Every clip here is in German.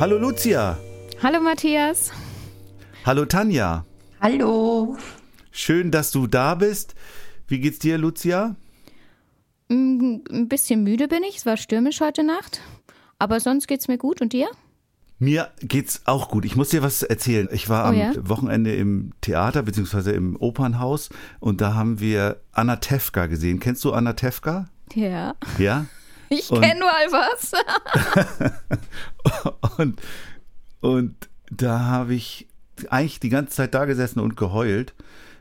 Hallo Lucia. Hallo Matthias. Hallo Tanja. Hallo. Schön, dass du da bist. Wie geht's dir, Lucia? Mm, Ein bisschen müde bin ich, es war stürmisch heute Nacht. Aber sonst geht's mir gut und dir? Mir geht's auch gut. Ich muss dir was erzählen. Ich war Oh am ja? Wochenende im Theater beziehungsweise im Opernhaus und da haben wir Anna Tefka gesehen. Kennst du Anna Tefka? Ja. Ja? Ich kenne mal was. und, und da habe ich eigentlich die ganze Zeit da gesessen und geheult,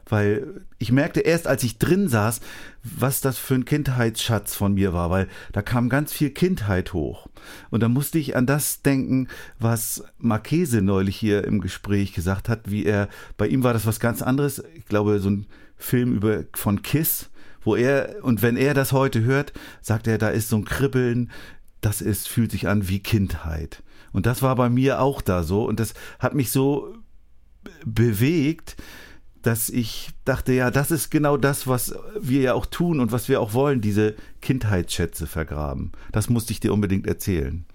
weil ich merkte erst, als ich drin saß, was das für ein Kindheitsschatz von mir war, weil da kam ganz viel Kindheit hoch. Und da musste ich an das denken, was Marchese neulich hier im Gespräch gesagt hat, wie er, bei ihm war das was ganz anderes. Ich glaube, so ein Film über, von Kiss, wo er, und wenn er das heute hört, sagt er, da ist so ein Kribbeln, das ist, fühlt sich an wie Kindheit. Und das war bei mir auch da so. Und das hat mich so be- bewegt, dass ich dachte, ja, das ist genau das, was wir ja auch tun und was wir auch wollen, diese Kindheitsschätze vergraben. Das musste ich dir unbedingt erzählen.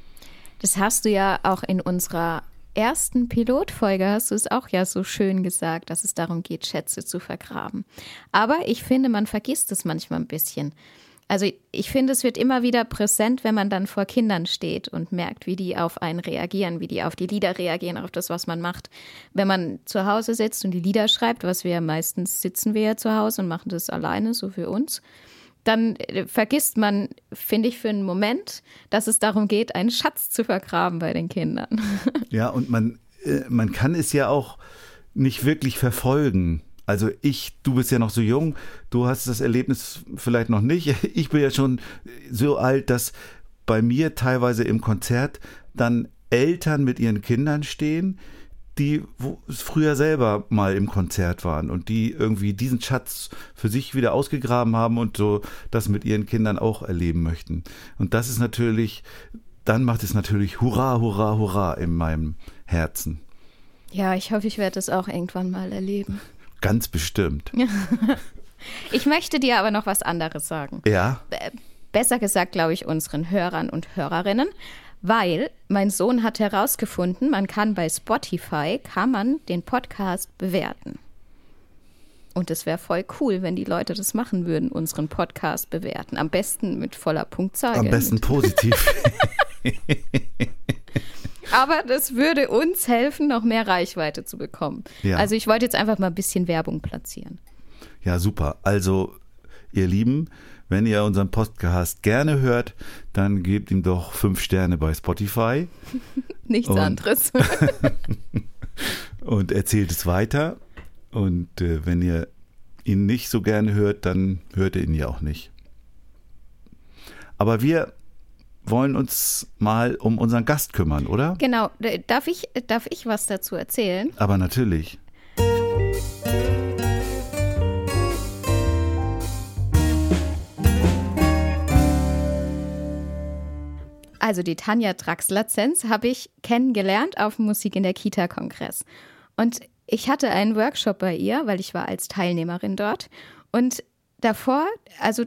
Das hast du ja auch in unserer ersten Pilotfolge, hast du es auch ja so schön gesagt, dass es darum geht, Schätze zu vergraben. Aber ich finde, man vergisst es manchmal ein bisschen. Also ich finde, es wird immer wieder präsent, wenn man dann vor Kindern steht und merkt, wie die auf einen reagieren, wie die auf die Lieder reagieren, auf das, was man macht. Wenn man zu Hause sitzt und die Lieder schreibt, was wir meistens sitzen wir ja zu Hause und machen das alleine, so für uns, dann äh, vergisst man, finde ich, für einen Moment, dass es darum geht, einen Schatz zu vergraben bei den Kindern. Ja, und man, äh, man kann es ja auch nicht wirklich verfolgen. Also ich, du bist ja noch so jung, du hast das Erlebnis vielleicht noch nicht. Ich bin ja schon so alt, dass bei mir teilweise im Konzert dann Eltern mit ihren Kindern stehen, die früher selber mal im Konzert waren und die irgendwie diesen Schatz für sich wieder ausgegraben haben und so das mit ihren Kindern auch erleben möchten. Und das ist natürlich, dann macht es natürlich Hurra, Hurra, Hurra in meinem Herzen. Ja, ich hoffe, ich werde das auch irgendwann mal erleben. Ganz bestimmt. Ich möchte dir aber noch was anderes sagen. Ja, Besser gesagt, glaube ich, unseren Hörern und Hörerinnen, weil mein Sohn hat herausgefunden, man kann bei Spotify, kann man den Podcast bewerten. Und es wäre voll cool, wenn die Leute das machen würden, unseren Podcast bewerten. Am besten mit voller Punktzahl. am besten positiv. Aber das würde uns helfen, noch mehr Reichweite zu bekommen. Ja. Also ich wollte jetzt einfach mal ein bisschen Werbung platzieren. Ja, super. Also, ihr Lieben, wenn ihr unseren Podcast gerne hört, dann gebt ihm doch fünf Sterne bei Spotify Nichts Und- anderes. und erzählt es weiter. Und äh, wenn ihr ihn nicht so gerne hört, dann hört ihr ihn ja auch nicht. Aber wir wollen uns mal um unseren Gast kümmern, oder? genau. Darf ich, darf ich was dazu erzählen? Aber natürlich. Also die Tanja Draxler-Zenz habe ich kennengelernt auf dem Musik in der Kita-Kongress. Und ich hatte einen Workshop bei ihr, weil ich war als Teilnehmerin dort. Und davor, also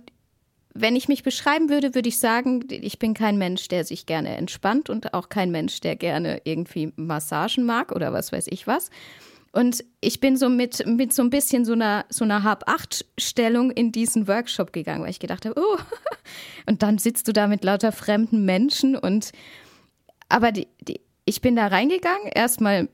wenn ich mich beschreiben würde, würde ich sagen, ich bin kein Mensch, der sich gerne entspannt und auch kein Mensch, der gerne irgendwie Massagen mag oder was weiß ich was. Und ich bin so mit, mit so ein bisschen so einer, so einer Hab-Acht-Stellung in diesen Workshop gegangen, weil ich gedacht habe, oh, und dann sitzt du da mit lauter fremden Menschen und aber die, die, ich bin da reingegangen, erstmal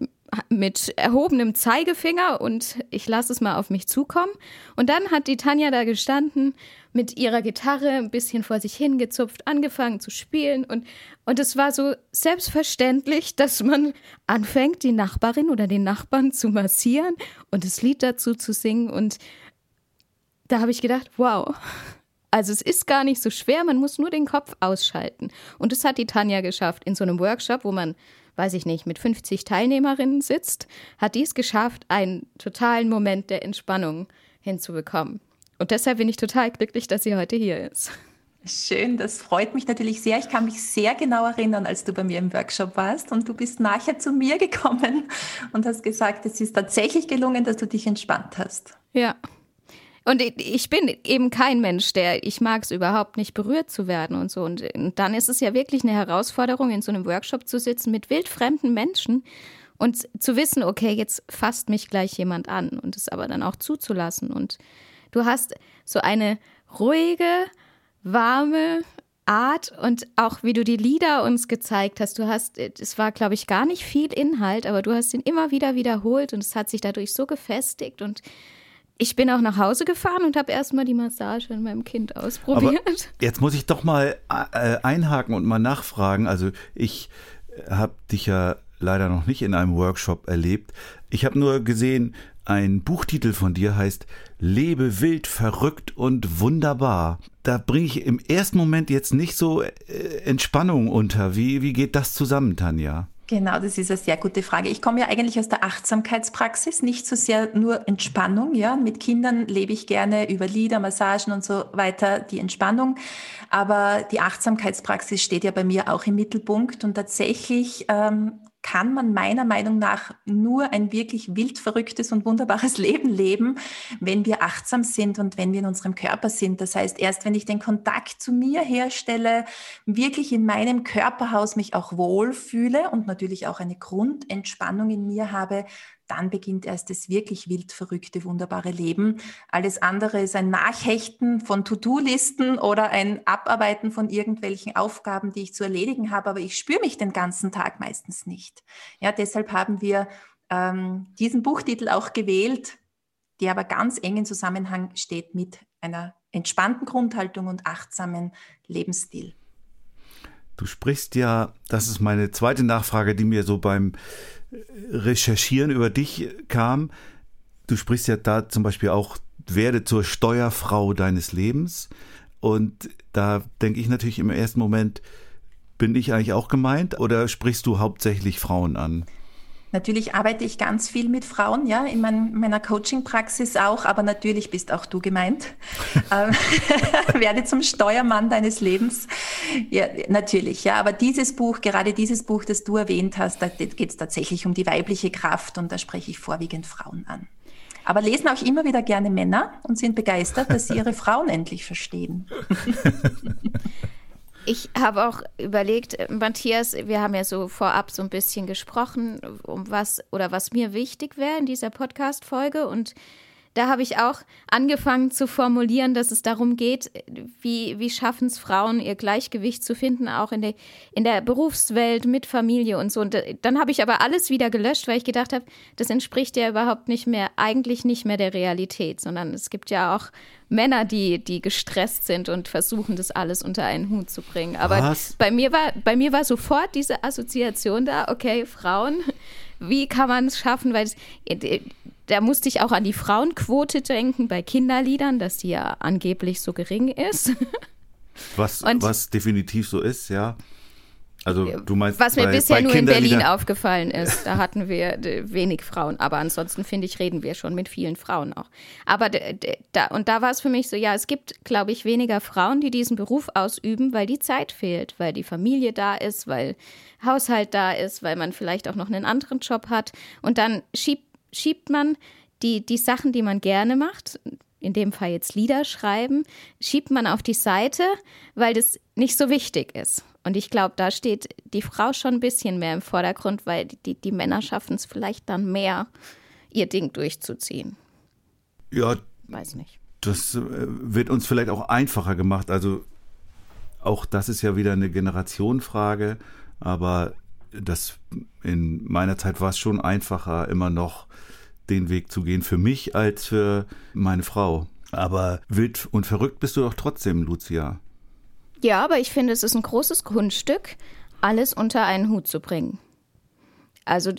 mit erhobenem Zeigefinger und ich lasse es mal auf mich zukommen. Und dann hat die Tanja da gestanden, mit ihrer Gitarre ein bisschen vor sich hingezupft, angefangen zu spielen. Und, und es war so selbstverständlich, dass man anfängt, die Nachbarin oder den Nachbarn zu massieren und das Lied dazu zu singen. Und da habe ich gedacht, wow, Also es ist gar nicht so schwer, man muss nur den Kopf ausschalten. Und das hat die Tanja geschafft in so einem Workshop, wo man, weiß ich nicht, mit 50 Teilnehmerinnen sitzt, hat dies geschafft, einen totalen Moment der Entspannung hinzubekommen. Und deshalb bin ich total glücklich, dass sie heute hier ist. Schön, das freut mich natürlich sehr. Ich kann mich sehr genau erinnern, als du bei mir im Workshop warst und du bist nachher zu mir gekommen und hast gesagt, es ist tatsächlich gelungen, dass du dich entspannt hast. Ja. Und ich bin eben kein Mensch, der, ich mag es überhaupt nicht berührt zu werden und so. Und, und dann ist es ja wirklich eine Herausforderung, in so einem Workshop zu sitzen mit wildfremden Menschen und zu wissen, okay, jetzt fasst mich gleich jemand an und es aber dann auch zuzulassen. Und du hast so eine ruhige, warme Art und auch wie du die Lieder uns gezeigt hast. Du hast, es war, glaube ich, gar nicht viel Inhalt, aber du hast ihn immer wieder wiederholt und es hat sich dadurch so gefestigt und ich bin auch nach Hause gefahren und habe erstmal die Massage in meinem Kind ausprobiert. Aber jetzt muss ich doch mal äh, einhaken und mal nachfragen. Also ich habe dich ja leider noch nicht in einem Workshop erlebt. Ich habe nur gesehen, ein Buchtitel von dir heißt Lebe wild, verrückt und wunderbar. Da bringe ich im ersten Moment jetzt nicht so äh, Entspannung unter. Wie, wie geht das zusammen, Tanja? Genau, das ist eine sehr gute Frage. Ich komme ja eigentlich aus der Achtsamkeitspraxis, nicht so sehr nur Entspannung. Ja, mit Kindern lebe ich gerne über Lieder, Massagen und so weiter die Entspannung. Aber die Achtsamkeitspraxis steht ja bei mir auch im Mittelpunkt und tatsächlich ähm, kann man meiner Meinung nach nur ein wirklich wild verrücktes und wunderbares Leben leben, wenn wir achtsam sind und wenn wir in unserem Körper sind. Das heißt, erst wenn ich den Kontakt zu mir herstelle, wirklich in meinem Körperhaus mich auch wohlfühle und natürlich auch eine Grundentspannung in mir habe, dann beginnt erst das wirklich wild verrückte, wunderbare Leben. Alles andere ist ein Nachhechten von To-Do-Listen oder ein Abarbeiten von irgendwelchen Aufgaben, die ich zu erledigen habe, aber ich spüre mich den ganzen Tag meistens nicht. Ja, deshalb haben wir ähm, diesen Buchtitel auch gewählt, der aber ganz eng in Zusammenhang steht mit einer entspannten Grundhaltung und achtsamen Lebensstil. Du sprichst ja, das ist meine zweite Nachfrage, die mir so beim Recherchieren über dich kam. Du sprichst ja da zum Beispiel auch, werde zur Steuerfrau deines Lebens. Und da denke ich natürlich im ersten Moment, bin ich eigentlich auch gemeint oder sprichst du hauptsächlich Frauen an? Natürlich arbeite ich ganz viel mit Frauen, ja, in mein, meiner Coaching-Praxis auch, aber natürlich bist auch du gemeint. Ähm, werde zum Steuermann deines Lebens. Ja, natürlich, ja, aber dieses Buch, gerade dieses Buch, das du erwähnt hast, da geht es tatsächlich um die weibliche Kraft und da spreche ich vorwiegend Frauen an. Aber lesen auch immer wieder gerne Männer und sind begeistert, dass sie ihre Frauen endlich verstehen. Ich habe auch überlegt, äh, Matthias, wir haben ja so vorab so ein bisschen gesprochen, um was oder was mir wichtig wäre in dieser Podcast-Folge. Und da habe ich auch angefangen zu formulieren, dass es darum geht, wie, wie schaffen es Frauen, ihr Gleichgewicht zu finden, auch in der, in der Berufswelt mit Familie und so. Und äh, dann habe ich aber alles wieder gelöscht, weil ich gedacht habe, das entspricht ja überhaupt nicht mehr, eigentlich nicht mehr der Realität, sondern es gibt ja auch Männer, die, die gestresst sind und versuchen, das alles unter einen Hut zu bringen. Aber Was? bei mir war, bei mir war sofort diese Assoziation da, okay, Frauen, wie kann man es schaffen? Weil es, äh, da musste ich auch an die Frauenquote denken bei Kinderliedern, dass die ja angeblich so gering ist. Was, was definitiv so ist, ja. Also du meinst, was mir bei, bisher bei nur in Berlin aufgefallen ist, da hatten wir wenig Frauen, aber ansonsten finde ich, reden wir schon mit vielen Frauen auch. Aber da und da war es für mich so, ja, es gibt, glaube ich, weniger Frauen, die diesen Beruf ausüben, weil die Zeit fehlt, weil die Familie da ist, weil Haushalt da ist, weil man vielleicht auch noch einen anderen Job hat und dann schiebt schiebt man die die Sachen, die man gerne macht, in dem Fall jetzt Lieder schreiben, schiebt man auf die Seite, weil das nicht so wichtig ist. Und ich glaube, da steht die Frau schon ein bisschen mehr im Vordergrund, weil die, die Männer schaffen es vielleicht dann mehr, ihr Ding durchzuziehen. Ja. Weiß nicht. Das äh, wird uns vielleicht auch einfacher gemacht. Also auch das ist ja wieder eine Generationenfrage, aber das in meiner Zeit war es schon einfacher, immer noch den Weg zu gehen für mich als für meine Frau. Aber wild und verrückt bist du doch trotzdem, Lucia. Ja, aber ich finde, es ist ein großes Kunststück, alles unter einen Hut zu bringen. Also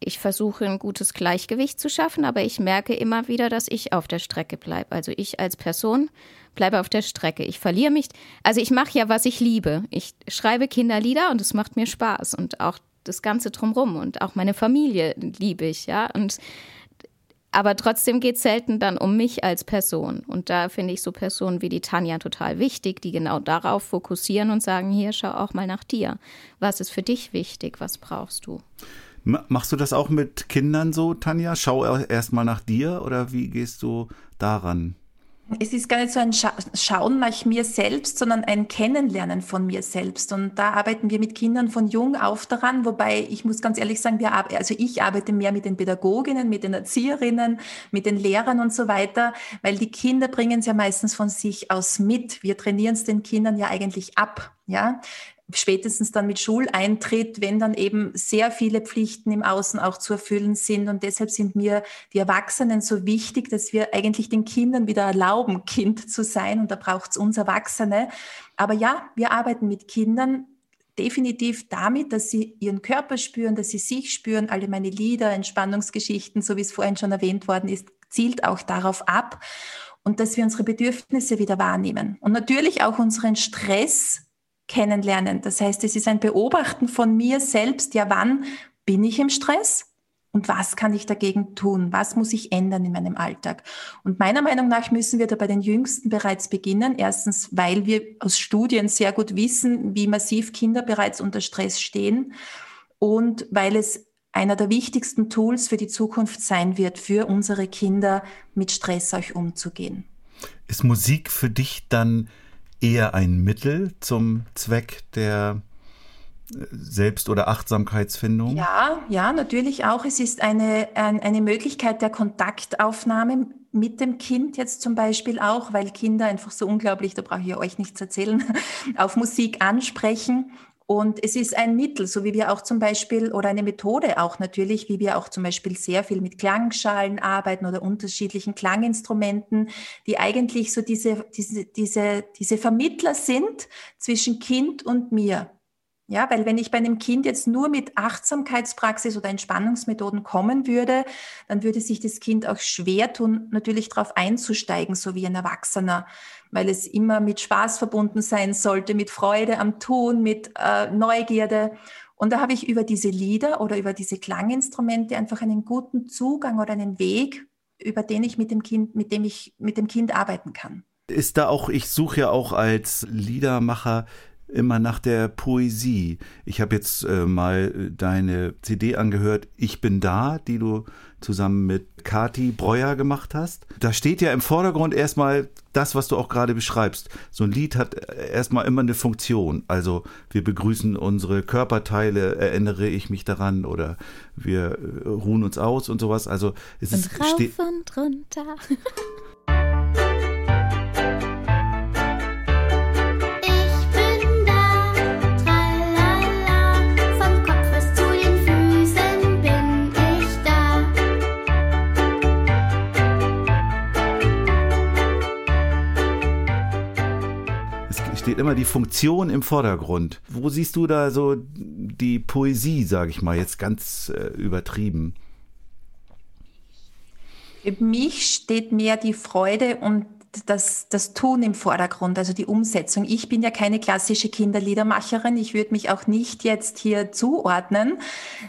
ich versuche ein gutes Gleichgewicht zu schaffen, aber ich merke immer wieder, dass ich auf der Strecke bleibe. Also ich als Person bleibe auf der Strecke. Ich verliere mich. Also ich mache ja, was ich liebe. Ich schreibe Kinderlieder und es macht mir Spaß und auch das Ganze drumrum und auch meine Familie liebe ich, ja. Und aber trotzdem geht es selten dann um mich als Person. Und da finde ich so Personen wie die Tanja total wichtig, die genau darauf fokussieren und sagen, hier, schau auch mal nach dir. Was ist für dich wichtig? Was brauchst du? Machst du das auch mit Kindern so, Tanja? Schau erst mal nach dir oder wie gehst du daran? Es ist gar nicht so ein Scha Schauen nach mir selbst, sondern ein Kennenlernen von mir selbst. Und da arbeiten wir mit Kindern von jung auf daran, wobei ich muss ganz ehrlich sagen, wir also ich arbeite mehr mit den Pädagoginnen, mit den Erzieherinnen, mit den Lehrern und so weiter, weil die Kinder bringen es ja meistens von sich aus mit. Wir trainieren es den Kindern ja eigentlich ab. Ja, spätestens dann mit Schuleintritt, wenn dann eben sehr viele Pflichten im Außen auch zu erfüllen sind. Und deshalb sind mir die Erwachsenen so wichtig, dass wir eigentlich den Kindern wieder erlauben, Kind zu sein. Und da braucht es uns Erwachsene. Aber ja, wir arbeiten mit Kindern definitiv damit, dass sie ihren Körper spüren, dass sie sich spüren. Alle meine Lieder, Entspannungsgeschichten, so wie es vorhin schon erwähnt worden ist, zielt auch darauf ab. Und dass wir unsere Bedürfnisse wieder wahrnehmen. Und natürlich auch unseren Stress kennenlernen. Das heißt, es ist ein Beobachten von mir selbst. Ja, wann bin ich im Stress? Und was kann ich dagegen tun? Was muss ich ändern in meinem Alltag? Und meiner Meinung nach müssen wir da bei den Jüngsten bereits beginnen. Erstens, weil wir aus Studien sehr gut wissen, wie massiv Kinder bereits unter Stress stehen und weil es einer der wichtigsten Tools für die Zukunft sein wird, für unsere Kinder mit Stress auch umzugehen. Ist Musik für dich dann eher ein Mittel zum Zweck der äh, Selbst- oder Achtsamkeitsfindung? Ja, ja, natürlich auch. Es ist eine, eine Möglichkeit der Kontaktaufnahme mit dem Kind jetzt zum Beispiel auch, weil Kinder einfach so unglaublich, da brauche ich euch nichts erzählen, auf Musik ansprechen und es ist ein Mittel, so wie wir auch zum Beispiel, oder eine Methode auch natürlich, wie wir auch zum Beispiel sehr viel mit Klangschalen arbeiten oder unterschiedlichen Klanginstrumenten, die eigentlich so diese, diese, diese, diese Vermittler sind zwischen Kind und mir. Ja, weil wenn ich bei einem Kind jetzt nur mit Achtsamkeitspraxis oder Entspannungsmethoden kommen würde, dann würde sich das Kind auch schwer tun, natürlich darauf einzusteigen, so wie ein Erwachsener, weil es immer mit Spaß verbunden sein sollte, mit Freude am Tun, mit äh, Neugierde. Und da habe ich über diese Lieder oder über diese Klanginstrumente einfach einen guten Zugang oder einen Weg, über den ich mit dem Kind, mit dem ich mit dem Kind arbeiten kann. Ist da auch, ich suche ja auch als Liedermacher immer nach der Poesie. Ich habe jetzt äh, mal deine CD angehört, Ich bin da, die du zusammen mit Kati Breuer gemacht hast. Da steht ja im Vordergrund erstmal das, was du auch gerade beschreibst. So ein Lied hat erstmal immer eine Funktion. Also wir begrüßen unsere Körperteile, erinnere ich mich daran oder wir äh, ruhen uns aus und sowas. Also es und ist rauf und runter. steht immer die Funktion im Vordergrund. Wo siehst du da so die Poesie, sage ich mal, jetzt ganz äh, übertrieben? Für mich steht mehr die Freude und das, das Tun im Vordergrund, also die Umsetzung. Ich bin ja keine klassische Kinderliedermacherin. Ich würde mich auch nicht jetzt hier zuordnen.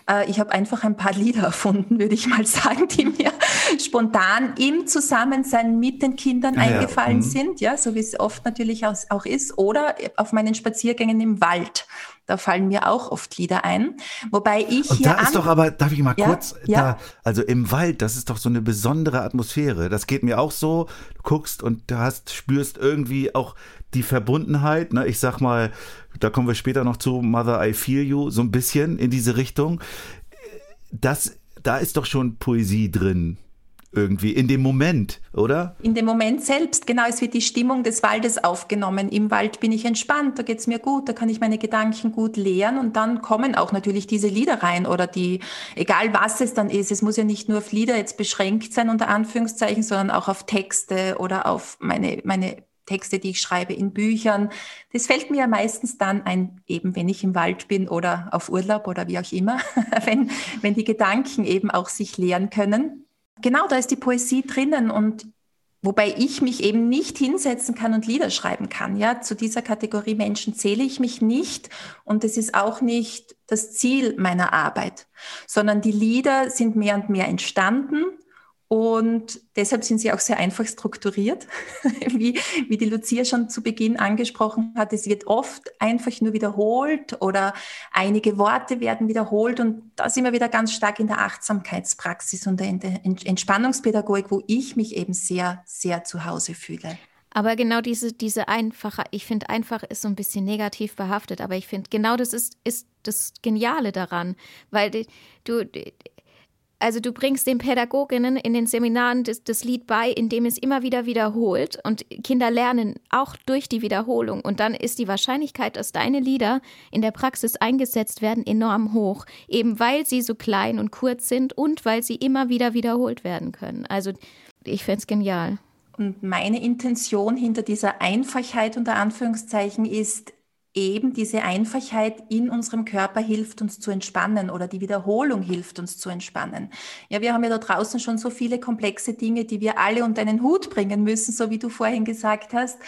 Äh, ich habe einfach ein paar Lieder erfunden, würde ich mal sagen, die mir spontan im Zusammensein mit den Kindern ah, eingefallen ja. Mhm. sind, ja, so wie es oft natürlich auch ist, oder auf meinen Spaziergängen im Wald. Da fallen mir auch oft Lieder ein. Wobei ich Und hier. Da ist doch aber, darf ich mal ja, kurz, ja. da, also im Wald, das ist doch so eine besondere Atmosphäre. Das geht mir auch so. Du guckst und du hast, spürst irgendwie auch die Verbundenheit. Ne? Ich sag mal, da kommen wir später noch zu Mother I Feel You, so ein bisschen in diese Richtung. Das, da ist doch schon Poesie drin irgendwie in dem Moment, oder? In dem Moment selbst, genau. Es wird die Stimmung des Waldes aufgenommen. Im Wald bin ich entspannt, da geht's mir gut, da kann ich meine Gedanken gut leeren und dann kommen auch natürlich diese Lieder rein oder die, egal was es dann ist. Es muss ja nicht nur auf Lieder jetzt beschränkt sein, unter Anführungszeichen, sondern auch auf Texte oder auf meine, meine Texte, die ich schreibe in Büchern. Das fällt mir ja meistens dann ein, eben wenn ich im Wald bin oder auf Urlaub oder wie auch immer, wenn, wenn die Gedanken eben auch sich leeren können genau, da ist die Poesie drinnen und Wobei ich mich eben nicht hinsetzen kann und Lieder schreiben kann. Ja, zu dieser Kategorie Menschen zähle ich mich nicht. Und es ist auch nicht das Ziel meiner Arbeit, sondern die Lieder sind mehr und mehr entstanden und deshalb sind sie auch sehr einfach strukturiert, wie, wie die Lucia schon zu Beginn angesprochen hat. Es wird oft einfach nur wiederholt oder einige Worte werden wiederholt. Und da sind wir wieder ganz stark in der Achtsamkeitspraxis und in der Entspannungspädagogik, wo ich mich eben sehr, sehr zu Hause fühle. Aber genau diese, diese einfache, ich finde einfach ist so ein bisschen negativ behaftet, aber ich finde genau das ist, ist das Geniale daran, weil du, also du bringst den Pädagoginnen in den Seminaren das, das, Lied bei, indem es immer wieder wiederholt und Kinder lernen auch durch die Wiederholung und dann ist die Wahrscheinlichkeit, dass deine Lieder in der Praxis eingesetzt werden, enorm hoch, eben weil sie so klein und kurz sind und weil sie immer wieder wiederholt werden können. Also ich fände es genial. Und meine Intention hinter dieser Einfachheit unter Anführungszeichen ist, eben diese Einfachheit in unserem Körper hilft uns zu entspannen oder die Wiederholung hilft uns zu entspannen. Ja, wir haben ja da draußen schon so viele komplexe Dinge, die wir alle unter einen Hut bringen müssen, so wie du vorhin gesagt hast.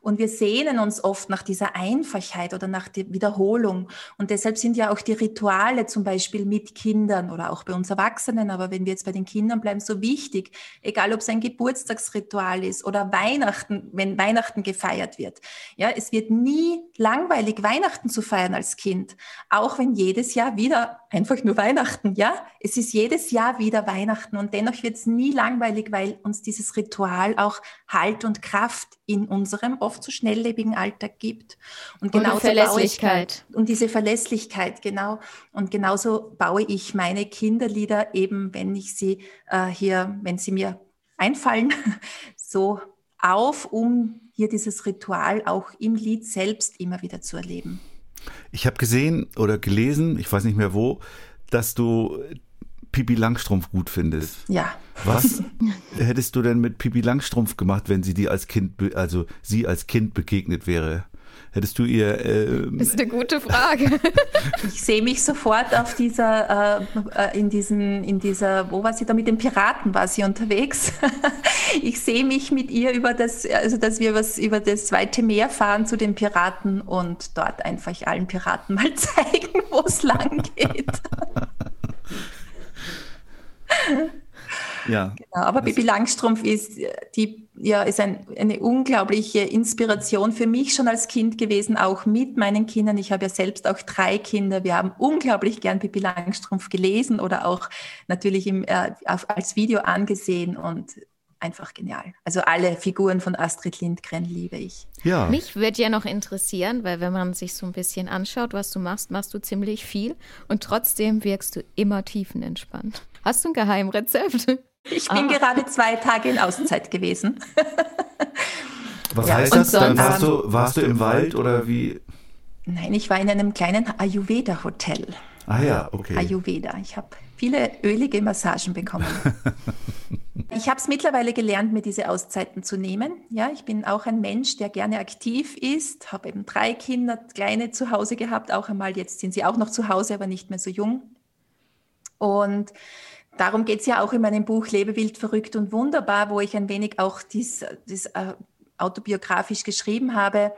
Und wir sehnen uns oft nach dieser Einfachheit oder nach der Wiederholung. Und deshalb sind ja auch die Rituale zum Beispiel mit Kindern oder auch bei uns Erwachsenen, aber wenn wir jetzt bei den Kindern bleiben, so wichtig, egal ob es ein Geburtstagsritual ist oder Weihnachten, wenn Weihnachten gefeiert wird. Ja, es wird nie langweilig langweilig, Weihnachten zu feiern als Kind, auch wenn jedes Jahr wieder einfach nur Weihnachten, ja? Es ist jedes Jahr wieder Weihnachten und dennoch wird es nie langweilig, weil uns dieses Ritual auch Halt und Kraft in unserem oft so schnelllebigen Alltag gibt. Und, und Verlässlichkeit. Ich, und diese Verlässlichkeit, genau. Und genauso baue ich meine Kinderlieder eben, wenn ich sie äh, hier, wenn sie mir einfallen, so auf, um hier dieses Ritual auch im Lied selbst immer wieder zu erleben. Ich habe gesehen oder gelesen, ich weiß nicht mehr wo, dass du Pipi Langstrumpf gut findest. Ja. Was hättest du denn mit Pipi Langstrumpf gemacht, wenn sie dir als Kind, also sie als Kind begegnet wäre? Hättest du ihr. Äh, ist eine gute Frage. ich sehe mich sofort auf dieser, äh, äh, in diesen, in dieser, wo war sie da mit den Piraten war sie unterwegs. ich sehe mich mit ihr über das, also dass wir was über das weite Meer fahren zu den Piraten und dort einfach allen Piraten mal zeigen, wo es lang geht. Ja. Genau, aber Bibi Langstrumpf ist, die, ja, ist ein, eine unglaubliche Inspiration für mich schon als Kind gewesen, auch mit meinen Kindern. Ich habe ja selbst auch drei Kinder. Wir haben unglaublich gern Bibi Langstrumpf gelesen oder auch natürlich im, äh, auf, als Video angesehen und einfach genial. Also alle Figuren von Astrid Lindgren liebe ich. Ja. Mich würde ja noch interessieren, weil wenn man sich so ein bisschen anschaut, was du machst, machst du ziemlich viel und trotzdem wirkst du immer tiefenentspannt. Hast du ein Geheimrezept? Ich bin ah. gerade zwei Tage in Auszeit gewesen. Was ja, heißt das? Dann warst du, warst du im Wald oder wie? Nein, ich war in einem kleinen Ayurveda-Hotel. Ah ja, okay. Ayurveda. Ich habe viele ölige Massagen bekommen. ich habe es mittlerweile gelernt, mir diese Auszeiten zu nehmen. Ja, ich bin auch ein Mensch, der gerne aktiv ist, habe eben drei Kinder, kleine zu Hause gehabt, auch einmal, jetzt sind sie auch noch zu Hause, aber nicht mehr so jung. Und darum geht es ja auch in meinem Buch Lebe wild, verrückt und wunderbar, wo ich ein wenig auch dies, dies äh, autobiografisch geschrieben habe,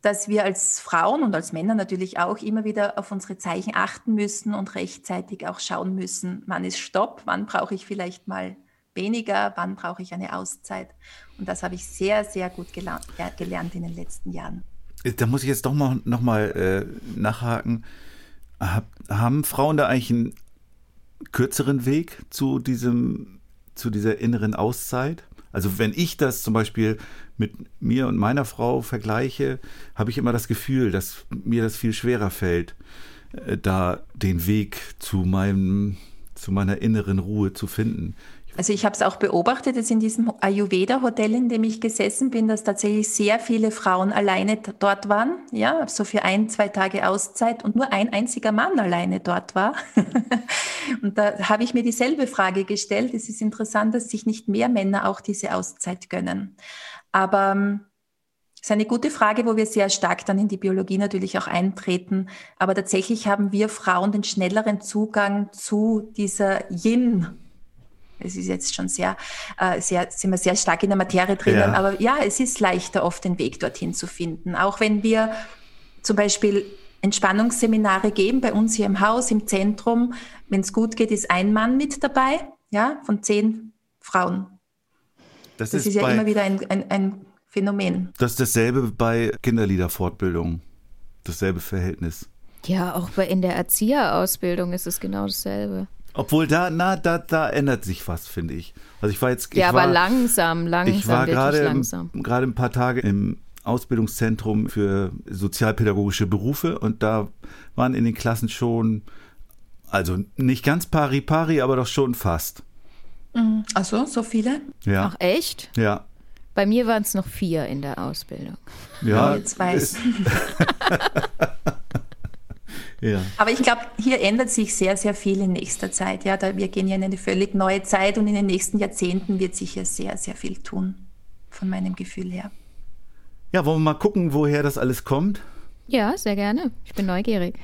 dass wir als Frauen und als Männer natürlich auch immer wieder auf unsere Zeichen achten müssen und rechtzeitig auch schauen müssen, wann ist Stopp, wann brauche ich vielleicht mal weniger, wann brauche ich eine Auszeit. Und das habe ich sehr, sehr gut gelernt, in den letzten Jahren. Da muss ich jetzt doch mal, noch mal äh, nachhaken. Hab, haben Frauen da eigentlich einen kürzeren Weg zu diesem, zu dieser inneren Auszeit? Also wenn ich das zum Beispiel mit mir und meiner Frau vergleiche, habe ich immer das Gefühl, dass mir das viel schwerer fällt, äh, da den Weg zu meinem, zu meiner inneren Ruhe zu finden. Also ich habe es auch beobachtet, jetzt in diesem Ayurveda-Hotel, in dem ich gesessen bin, dass tatsächlich sehr viele Frauen alleine dort waren, ja, so für ein, zwei Tage Auszeit und nur ein einziger Mann alleine dort war. und da habe ich mir dieselbe Frage gestellt. Es ist interessant, dass sich nicht mehr Männer auch diese Auszeit gönnen. Aber ähm, das ist eine gute Frage, wo wir sehr stark dann in die Biologie natürlich auch eintreten. Aber tatsächlich haben wir Frauen den schnelleren Zugang zu dieser Yin es ist jetzt schon sehr, äh, sehr, sind wir sehr stark in der Materie drinnen, ja. aber ja, es ist leichter, oft den Weg dorthin zu finden. Auch wenn wir zum Beispiel Entspannungsseminare geben bei uns hier im Haus, im Zentrum. Wenn es gut geht, ist ein Mann mit dabei, ja, von zehn Frauen. Das, das ist, ist, ja bei, immer wieder ein, ein, ein Phänomen. Das ist dasselbe bei Kinderliederfortbildung. Dasselbe Verhältnis. Ja, auch bei, in der Erzieherausbildung ist es genau dasselbe. Obwohl da, na, da, da ändert sich was, finde ich. Also ich war jetzt. Ich ja, war, aber langsam, langsam. Ich war gerade, gerade ein paar Tage im Ausbildungszentrum für sozialpädagogische Berufe und da waren in den Klassen schon, also nicht ganz pari pari, aber doch schon fast. Mhm. Achso, so viele? Ja. Ach echt? Ja. Bei mir waren es noch vier in der Ausbildung. Ja, jetzt weiß. ja. Aber ich glaube, hier ändert sich sehr, sehr viel in nächster Zeit. Ja, da wir gehen ja in eine völlig neue Zeit und in den nächsten Jahrzehnten wird sich ja sehr, sehr viel tun, von meinem Gefühl her. Ja, wollen wir mal gucken, woher das alles kommt? Ja, sehr gerne. Ich bin neugierig.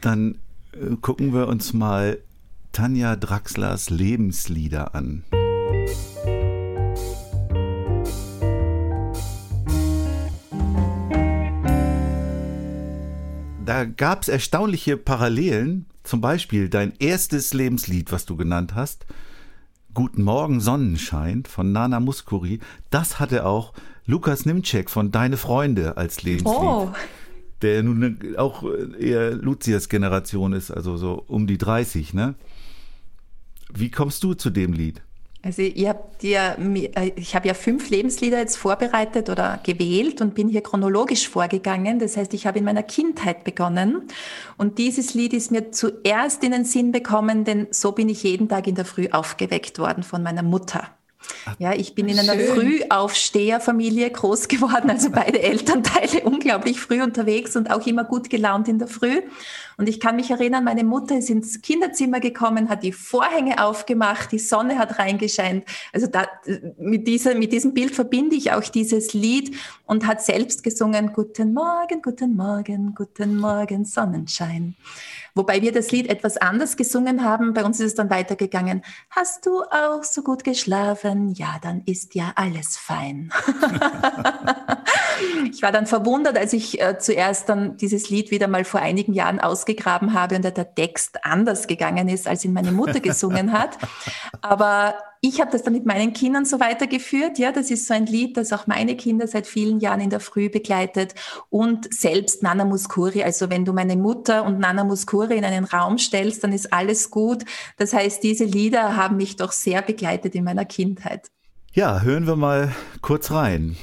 Dann äh, gucken wir uns mal Tanja Draxlers Lebenslieder an. Da gab es erstaunliche Parallelen. Zum Beispiel dein erstes Lebenslied, was du genannt hast, Guten Morgen Sonnenschein von Nana Muskuri, das hatte auch Lukas Nimczek von Deine Freunde als Lebenslied. Oh. Der nun auch eher Lucias Generation ist, also so um die 30, ne? Wie kommst du zu dem Lied? Also ich habe äh, ich habe ja fünf Lebenslieder jetzt vorbereitet oder gewählt und bin hier chronologisch vorgegangen. Das heißt, ich habe in meiner Kindheit begonnen und dieses Lied ist mir zuerst in den Sinn bekommen, denn so bin ich jeden Tag in der Früh aufgeweckt worden von meiner Mutter. Ja, ich bin in einer Schön. Frühaufsteherfamilie groß geworden, also beide Elternteile unglaublich früh unterwegs und auch immer gut gelaunt in der Früh. Und ich kann mich erinnern, meine Mutter ist ins Kinderzimmer gekommen, hat die Vorhänge aufgemacht, die Sonne hat reingescheint. Also da, mit, dieser, mit diesem Bild verbinde ich auch dieses Lied und hat selbst gesungen, Guten Morgen, guten Morgen, guten Morgen, Sonnenschein. Wobei wir das Lied etwas anders gesungen haben. Bei uns ist es dann weitergegangen. Hast du auch so gut geschlafen? Ja, dann ist ja alles fein. ich war dann verwundert, als ich äh, zuerst dann dieses Lied wieder mal vor einigen Jahren ausgegraben habe und der Text anders gegangen ist, als ihn meine Mutter gesungen hat. Aber ich habe das dann mit meinen Kindern so weitergeführt. Ja, das ist so ein Lied, das auch meine Kinder seit vielen Jahren in der Früh begleitet und selbst Nana Muskuri. Also wenn du meine Mutter und Nana Muskuri in einen Raum stellst, dann ist alles gut. Das heißt, diese Lieder haben mich doch sehr begleitet in meiner Kindheit. Ja, hören wir mal kurz rein.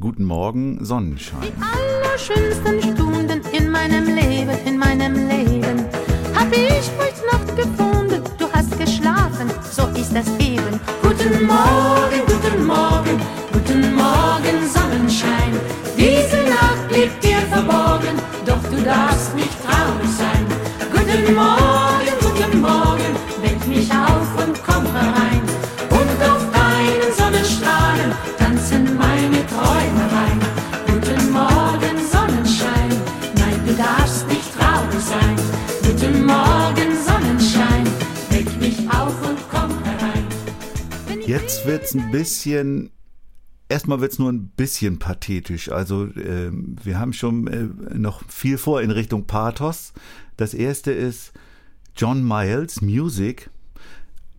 Guten Morgen, Sonnenschein. Die allerschönsten Stunden in meinem Leben, in meinem Leben, hab ich heute Nacht gefunden. Du hast geschlafen, so ist das eben. Guten Morgen, guten Morgen, guten Morgen, Sonnenschein. Diese Nacht liegt dir verborgen, doch du darfst nicht traurig sein. Guten Morgen, Jetzt wird's ein bisschen Erstmal wird es nur ein bisschen pathetisch. Also äh, wir haben schon äh, noch viel vor in Richtung Pathos. Das erste ist John Miles Music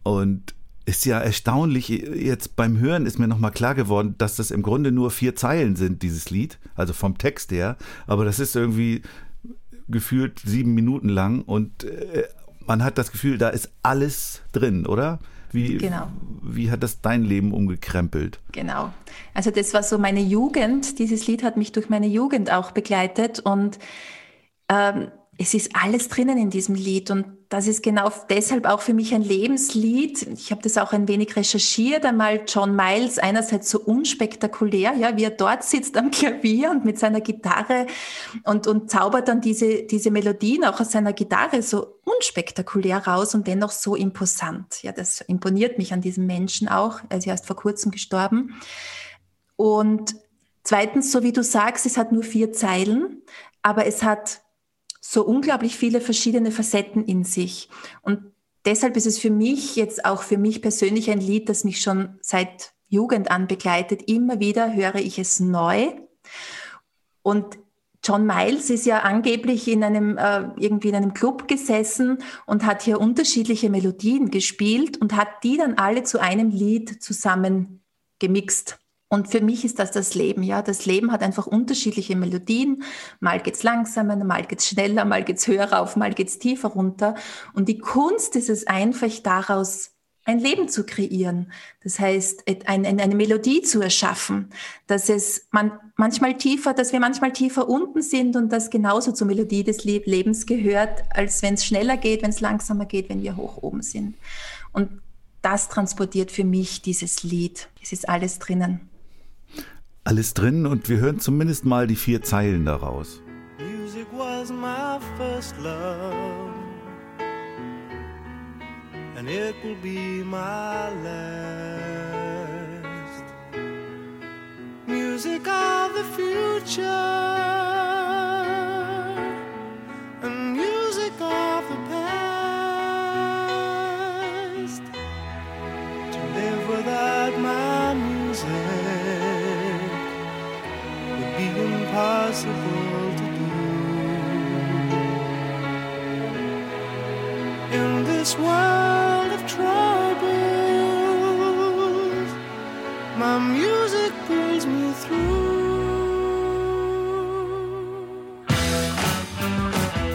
und ist ja erstaunlich. Jetzt beim Hören ist mir nochmal klar geworden, dass das im Grunde nur vier Zeilen sind, dieses Lied, also vom Text her. Aber das ist irgendwie gefühlt sieben Minuten lang und äh, man hat das Gefühl, da ist alles drin, oder? Wie, genau. wie hat das dein Leben umgekrempelt? Genau. Also das war so meine Jugend. Dieses Lied hat mich durch meine Jugend auch begleitet und ähm, es ist alles drinnen in diesem Lied und das ist genau deshalb auch für mich ein Lebenslied. Ich habe das auch ein wenig recherchiert, einmal John Miles einerseits so unspektakulär, ja, wie er dort sitzt am Klavier und mit seiner Gitarre und, und zaubert dann diese, diese Melodien auch aus seiner Gitarre so unspektakulär raus und dennoch so imposant. Ja, das imponiert mich an diesem Menschen auch. Er ist erst vor kurzem gestorben. Und zweitens, so wie du sagst, es hat nur vier Zeilen, aber es hat so unglaublich viele verschiedene Facetten in sich. Und deshalb ist es für mich jetzt auch für mich persönlich ein Lied, das mich schon seit Jugend an begleitet. Immer wieder höre ich es neu. Und John Miles ist ja angeblich in einem, äh, irgendwie in einem Club gesessen und hat hier unterschiedliche Melodien gespielt und hat die dann alle zu einem Lied zusammen gemixt. Und für mich ist das das Leben, ja. Das Leben hat einfach unterschiedliche Melodien. Mal geht's langsamer, mal geht's schneller, mal geht's höher rauf, mal geht's tiefer runter. Und die Kunst ist es einfach daraus ein Leben zu kreieren. Das heißt, eine, eine Melodie zu erschaffen, dass es man, manchmal tiefer, dass wir manchmal tiefer unten sind und das genauso zur Melodie des Lebens gehört, als wenn es schneller geht, wenn es langsamer geht, wenn wir hoch oben sind. Und das transportiert für mich dieses Lied. Es ist alles drinnen. Alles drin und wir hören zumindest mal die vier Zeilen daraus. Music was my first love. and it will be my last. Music of the future, impossible to do. In this world. My music pulls me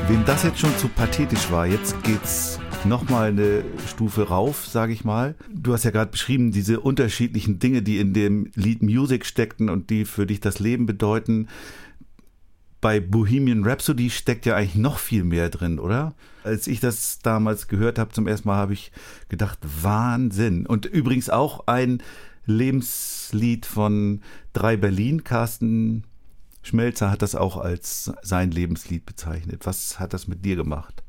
Wem das jetzt schon zu pathetisch war, jetzt geht's nochmal eine Stufe rauf, sage ich mal. Du hast ja gerade beschrieben, diese unterschiedlichen Dinge, die in dem Lied Music steckten und die für dich das Leben bedeuten. Bei Bohemian Rhapsody steckt ja eigentlich noch viel mehr drin, oder? Als ich das damals gehört habe zum ersten Mal, habe ich gedacht, Wahnsinn. Und übrigens auch ein Lebenslied von Drei Berlin. Carsten Schmelzer hat das auch als sein Lebenslied bezeichnet. Was hat das mit dir gemacht?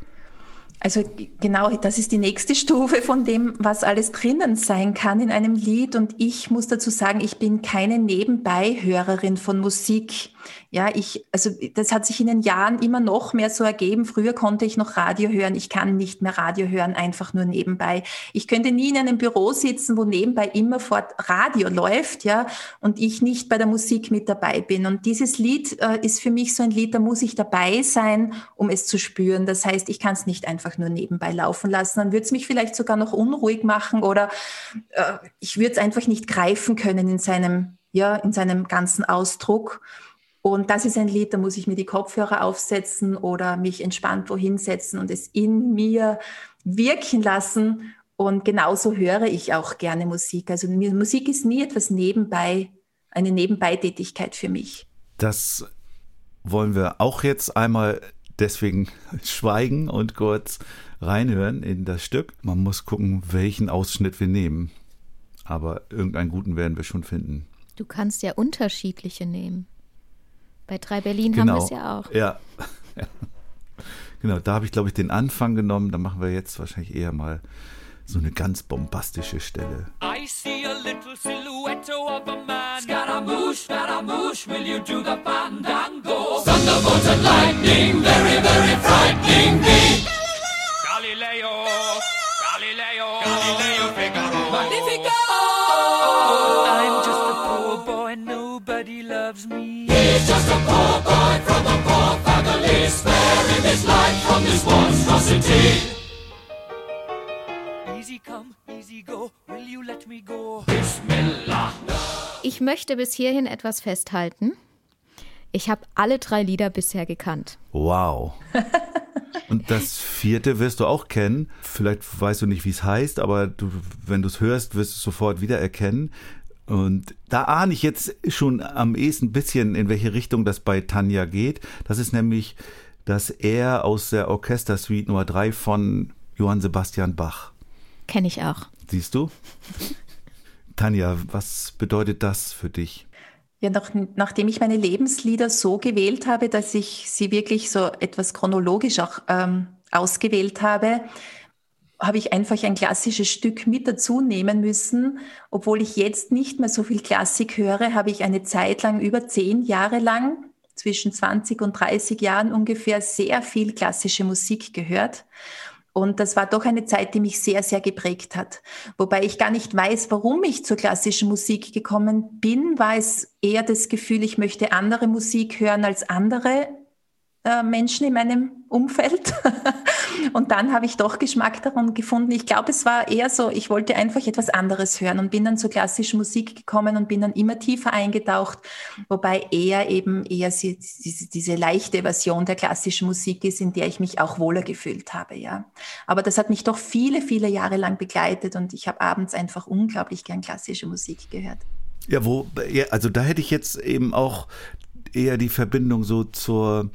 Also genau, das ist die nächste Stufe von dem, was alles drinnen sein kann in einem Lied. Und ich muss dazu sagen, ich bin keine Nebenbeihörerin von Musik. Ja, ich, also das hat sich in den Jahren immer noch mehr so ergeben. Früher konnte ich noch Radio hören. Ich kann nicht mehr Radio hören, einfach nur nebenbei. Ich könnte nie in einem Büro sitzen, wo nebenbei immerfort Radio läuft, ja, und ich nicht bei der Musik mit dabei bin. Und dieses Lied äh, ist für mich so ein Lied, da muss ich dabei sein, um es zu spüren. Das heißt, ich kann es nicht einfach nur nebenbei laufen lassen. Dann würde es mich vielleicht sogar noch unruhig machen oder äh, ich würde es einfach nicht greifen können in seinem, ja, in seinem ganzen Ausdruck. Und das ist ein Lied, da muss ich mir die Kopfhörer aufsetzen oder mich entspannt wohin setzen und es in mir wirken lassen. Und genauso höre ich auch gerne Musik. Also Musik ist nie etwas nebenbei, eine Nebenbeitätigkeit für mich. Das wollen wir auch jetzt einmal deswegen schweigen und kurz reinhören in das Stück. Man muss gucken, welchen Ausschnitt wir nehmen. Aber irgendeinen guten werden wir schon finden. Du kannst ja unterschiedliche nehmen. Bei drei Berlin genau. haben wir es ja auch. Ja. Genau, da habe ich, glaube ich, den Anfang genommen. Da machen wir jetzt wahrscheinlich eher mal so eine ganz bombastische Stelle. I see a little silhouette of a man. Scaramouche, Scaramouche, will you do the fandango? Thunderbolt and lightning, very, very frightening me. Galileo, Galileo, Galileo Figaro. Magnifico! I'm just a poor boy, nobody loves me. Just a poor boy from a poor family, sparing his life from this monstrosity. Easy come, easy go, will you let me go? Bismillah. Ich möchte bis hierhin etwas festhalten. Ich habe alle drei Lieder bisher gekannt. Wow. Und das vierte wirst du auch kennen. Vielleicht weißt du nicht, wie es heißt, aber du, wenn du es hörst, wirst du es sofort wiedererkennen. Und da ahne ich jetzt schon am ehesten ein bisschen, in welche Richtung das bei Tanja geht. Das ist nämlich das Er aus der Orchestersuite Nummer 3 von Johann Sebastian Bach. Kenne ich auch. Siehst du? Tanja, was bedeutet das für dich? Ja, nach, nachdem ich meine Lebenslieder so gewählt habe, dass ich sie wirklich so etwas chronologisch auch ähm, ausgewählt habe, habe ich einfach ein klassisches Stück mit dazu nehmen müssen. Obwohl ich jetzt nicht mehr so viel Klassik höre, habe ich eine Zeit lang, über zehn Jahre lang, zwischen 20 und 30 Jahren ungefähr, sehr viel klassische Musik gehört. Und das war doch eine Zeit, die mich sehr, sehr geprägt hat. Wobei ich gar nicht weiß, warum ich zur klassischen Musik gekommen bin, war es eher das Gefühl, ich möchte andere Musik hören als andere Menschen in meinem Umfeld. und dann habe ich doch Geschmack daran gefunden. Ich glaube, es war eher so, ich wollte einfach etwas anderes hören und bin dann zur klassischen Musik gekommen und bin dann immer tiefer eingetaucht, wobei eher eben eher diese, diese leichte Version der klassischen Musik ist, in der ich mich auch wohler gefühlt habe, ja. Aber das hat mich doch viele, viele Jahre lang begleitet und ich habe abends einfach unglaublich gern klassische Musik gehört. Ja, wo, also da hätte ich jetzt eben auch eher die Verbindung so zur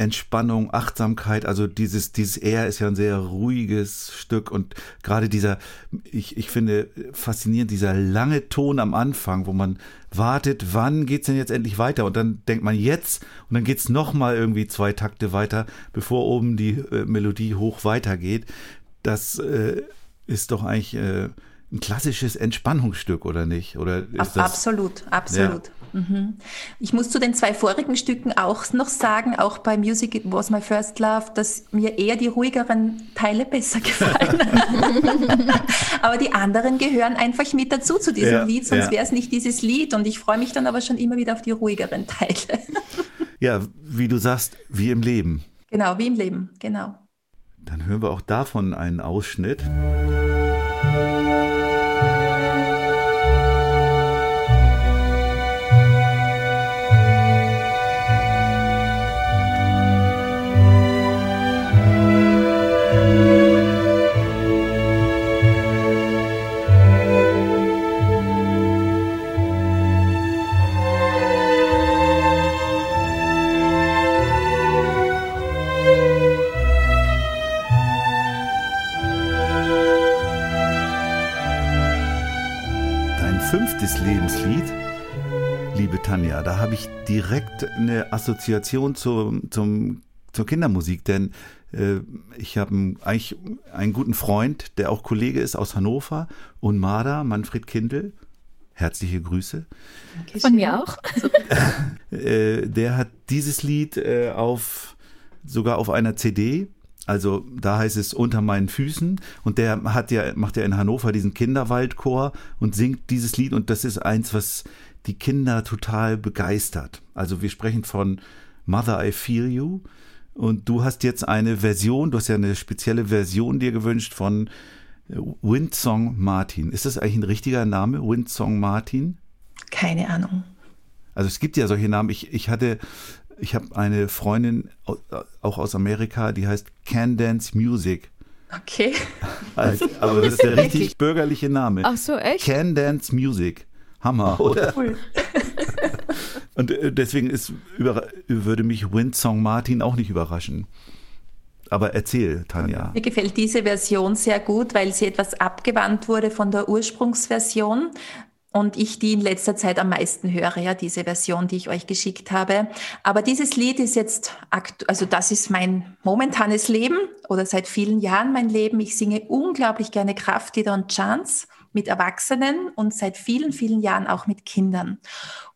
Entspannung, Achtsamkeit, also dieses, dieses Er ist ja ein sehr ruhiges Stück und gerade dieser, ich, ich finde faszinierend, dieser lange Ton am Anfang, wo man wartet, wann geht's denn jetzt endlich weiter und dann denkt man jetzt und dann geht's nochmal irgendwie zwei Takte weiter, bevor oben die äh, Melodie hoch weitergeht. Das äh, ist doch eigentlich äh, ein klassisches Entspannungsstück, oder nicht? Oder ist das, absolut, absolut. Ja. Mhm. Ich muss zu den zwei vorigen Stücken auch noch sagen, auch bei Music It Was My First Love, dass mir eher die ruhigeren Teile besser gefallen. aber die anderen gehören einfach mit dazu zu diesem ja, Lied, sonst ja. wäre es nicht dieses Lied. Und ich freue mich dann aber schon immer wieder auf die ruhigeren Teile. ja, wie du sagst, wie im Leben. Genau, wie im Leben, genau. Dann hören wir auch davon einen Ausschnitt. Direkt eine Assoziation zu, zum, zur Kindermusik, denn äh, ich habe eigentlich einen guten Freund, der auch Kollege ist aus Hannover, Unmada, Manfred Kindl. Herzliche Grüße. Von mir auch. äh, der hat dieses Lied äh, auf sogar auf einer CD also da heißt es unter meinen Füßen und der hat ja macht ja in Hannover diesen Kinderwaldchor und singt dieses Lied und das ist eins, was die Kinder total begeistert. Also wir sprechen von Mother I Feel You und du hast jetzt eine Version, du hast ja eine spezielle Version dir gewünscht von äh, Windsong Martin. Ist das eigentlich ein richtiger Name, Windsong Martin? Keine Ahnung. Also es gibt ja solche Namen. Ich, ich hatte, ich habe eine Freundin auch aus Amerika, die heißt Can Dance Music. Okay. Also, aber das ist der richtig bürgerliche Name. Ach so, echt? Can Dance Music. Hammer, oder? Cool. Und äh, deswegen ist, über, würde mich Windsong Martin auch nicht überraschen. Aber erzähl, Tanja. Mir gefällt diese Version sehr gut, weil sie etwas abgewandt wurde von der Ursprungsversion und ich die in letzter Zeit am meisten höre, ja, diese Version, die ich euch geschickt habe. Aber dieses Lied ist jetzt, also das ist mein momentanes Leben oder seit vielen Jahren mein Leben. Ich singe unglaublich gerne Kraftlieder und Chants mit Erwachsenen und seit vielen, vielen Jahren auch mit Kindern.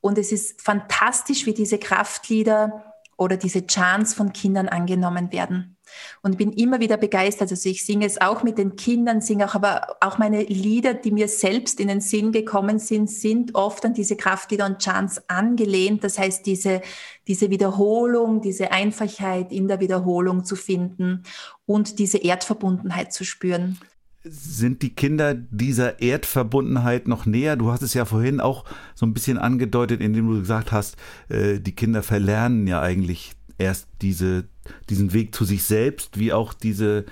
Und es ist fantastisch, wie diese Kraftlieder oder diese Chants von Kindern angenommen werden. Und bin immer wieder begeistert. Also ich singe es auch mit den Kindern, singe auch, aber auch meine Lieder, die mir selbst in den Sinn gekommen sind, sind oft an diese Kraftlieder und Chants angelehnt. Das heißt, diese, diese Wiederholung, diese Einfachheit in der Wiederholung zu finden und diese Erdverbundenheit zu spüren sind die Kinder dieser Erdverbundenheit noch näher? Du hast es ja vorhin auch so ein bisschen angedeutet, indem du gesagt hast, äh, die Kinder verlernen ja eigentlich erst diese, diesen Weg zu sich selbst, wie auch diese,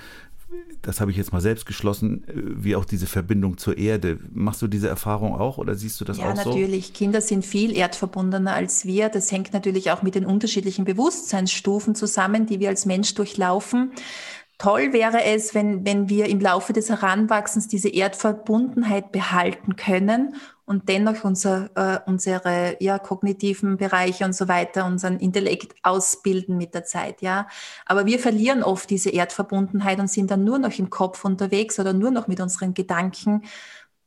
das habe ich jetzt mal selbst geschlossen, äh, wie auch diese Verbindung zur Erde. Machst du diese Erfahrung auch oder siehst du das ja, auch so? Ja, natürlich. Kinder sind viel erdverbundener als wir. Das hängt natürlich auch mit den unterschiedlichen Bewusstseinsstufen zusammen, die wir als Mensch durchlaufen. Toll wäre es, wenn, wenn wir im Laufe des Heranwachsens diese Erdverbundenheit behalten können und dennoch unser, äh, unsere ja, kognitiven Bereiche und so weiter, unseren Intellekt ausbilden mit der Zeit. Ja. Aber wir verlieren oft diese Erdverbundenheit und sind dann nur noch im Kopf unterwegs oder nur noch mit unseren Gedanken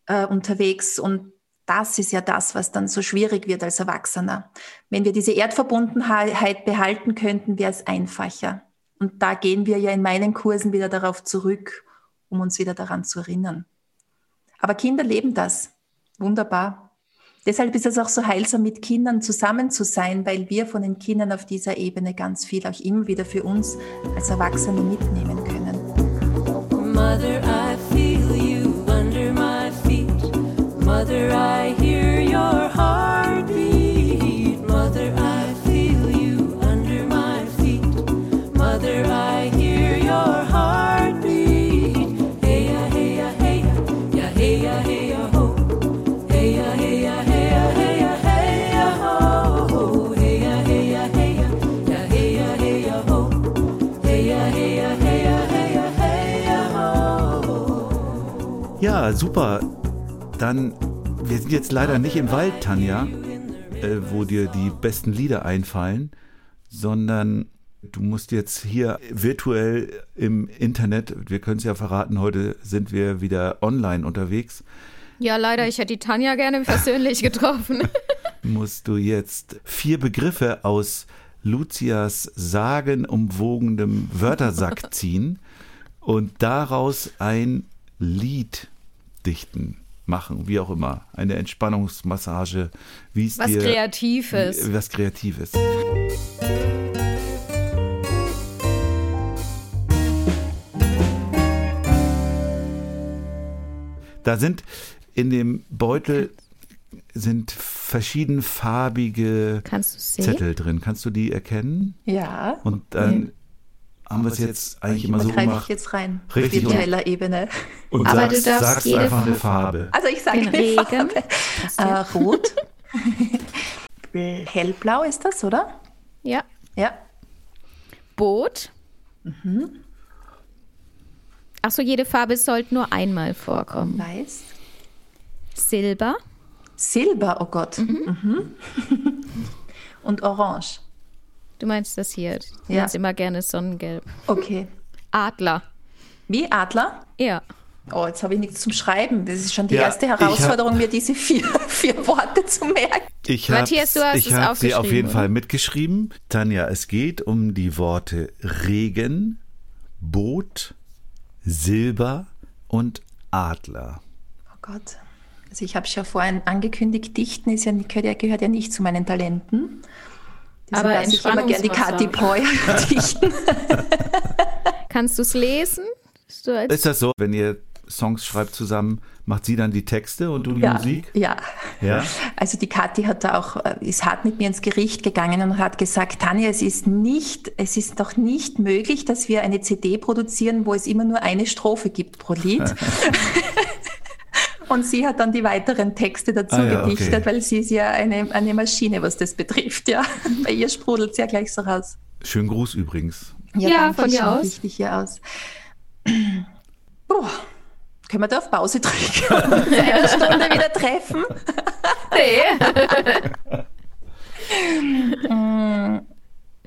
äh, unterwegs. Und das ist ja das, was dann so schwierig wird als Erwachsener. Wenn wir diese Erdverbundenheit behalten könnten, wäre es einfacher. Und da gehen wir ja in meinen Kursen wieder darauf zurück, um uns wieder daran zu erinnern. Aber Kinder leben das. Wunderbar. Deshalb ist es auch so heilsam, mit Kindern zusammen zu sein, weil wir von den Kindern auf dieser Ebene ganz viel auch immer wieder für uns als Erwachsene mitnehmen können. Mother, I feel you under my feet. Mother, I hear super. Dann, wir sind jetzt leider nicht im Wald, Tanja, äh, wo dir die besten Lieder einfallen, sondern du musst jetzt hier virtuell im Internet, wir können es ja verraten, heute sind wir wieder online unterwegs, Ja, leider, ich hätte die Tanja gerne persönlich getroffen. musst du jetzt vier Begriffe aus Lucias sagenumwogenem Wörtersack ziehen und daraus ein Lied dichten, machen, wie auch immer. Eine Entspannungsmassage, wie es Was dir... Kreatives. Was Kreatives. Da sind in dem Beutel sind verschiedenfarbige? Zettel drin. Kannst du die erkennen? Ja. Und dann haben wir es jetzt eigentlich immer Da so greife ich gemacht. jetzt rein. Richtig. Virtueller Ebene. Und Aber sagst, du darfst sagst jede einfach eine Farbe-. Also ich sage Regen. Äh. Rot. Hellblau ist das, oder? ja. Ja. Boot. Ach so, jede Farbe sollte nur einmal vorkommen. Weiß. Silber. Silber, oh Gott. Mhm. Und Orange. Du meinst das hier. Ich Ja. immer gerne Sonnengelb. Okay. Adler. Wie Adler? Ja. Oh, jetzt habe ich nichts zum Schreiben. Das ist schon die Ja, erste ich hab- Herausforderung, mir diese vier, vier Worte zu merken. Ich Matthias, du hast ich es hab sie auf jeden oder? Fall mitgeschrieben. Tanja, es geht um die Worte Regen, Boot, Silber und Adler. Oh Gott. Also ich habe schon vorhin angekündigt, Dichten ist ja, gehört, ja, gehört ja nicht zu meinen Talenten. Aber lasse ich immer gerne die Kathi Poyer dichten. Kannst du es lesen? Ist das so, wenn ihr Songs schreibt zusammen, macht sie dann die Texte und du die Ja, Musik? ja. Ja. Also die Kathi hat da auch, äh, ist hart mit mir ins Gericht gegangen und hat gesagt, Tanja, es ist nicht, es ist doch nicht möglich, dass wir eine CD produzieren, wo es immer nur eine Strophe gibt pro Lied. und sie hat dann die weiteren Texte dazu Ah ja, okay. gedichtet, weil sie ist ja eine, eine Maschine, was das betrifft, ja. Bei ihr sprudelt es ja gleich so raus. Schönen Gruß übrigens. Ja, danke, von mir schaut aus. Richtig hier aus. Puh. Können wir da auf Pause drücken? und uns eine Stunde wieder treffen?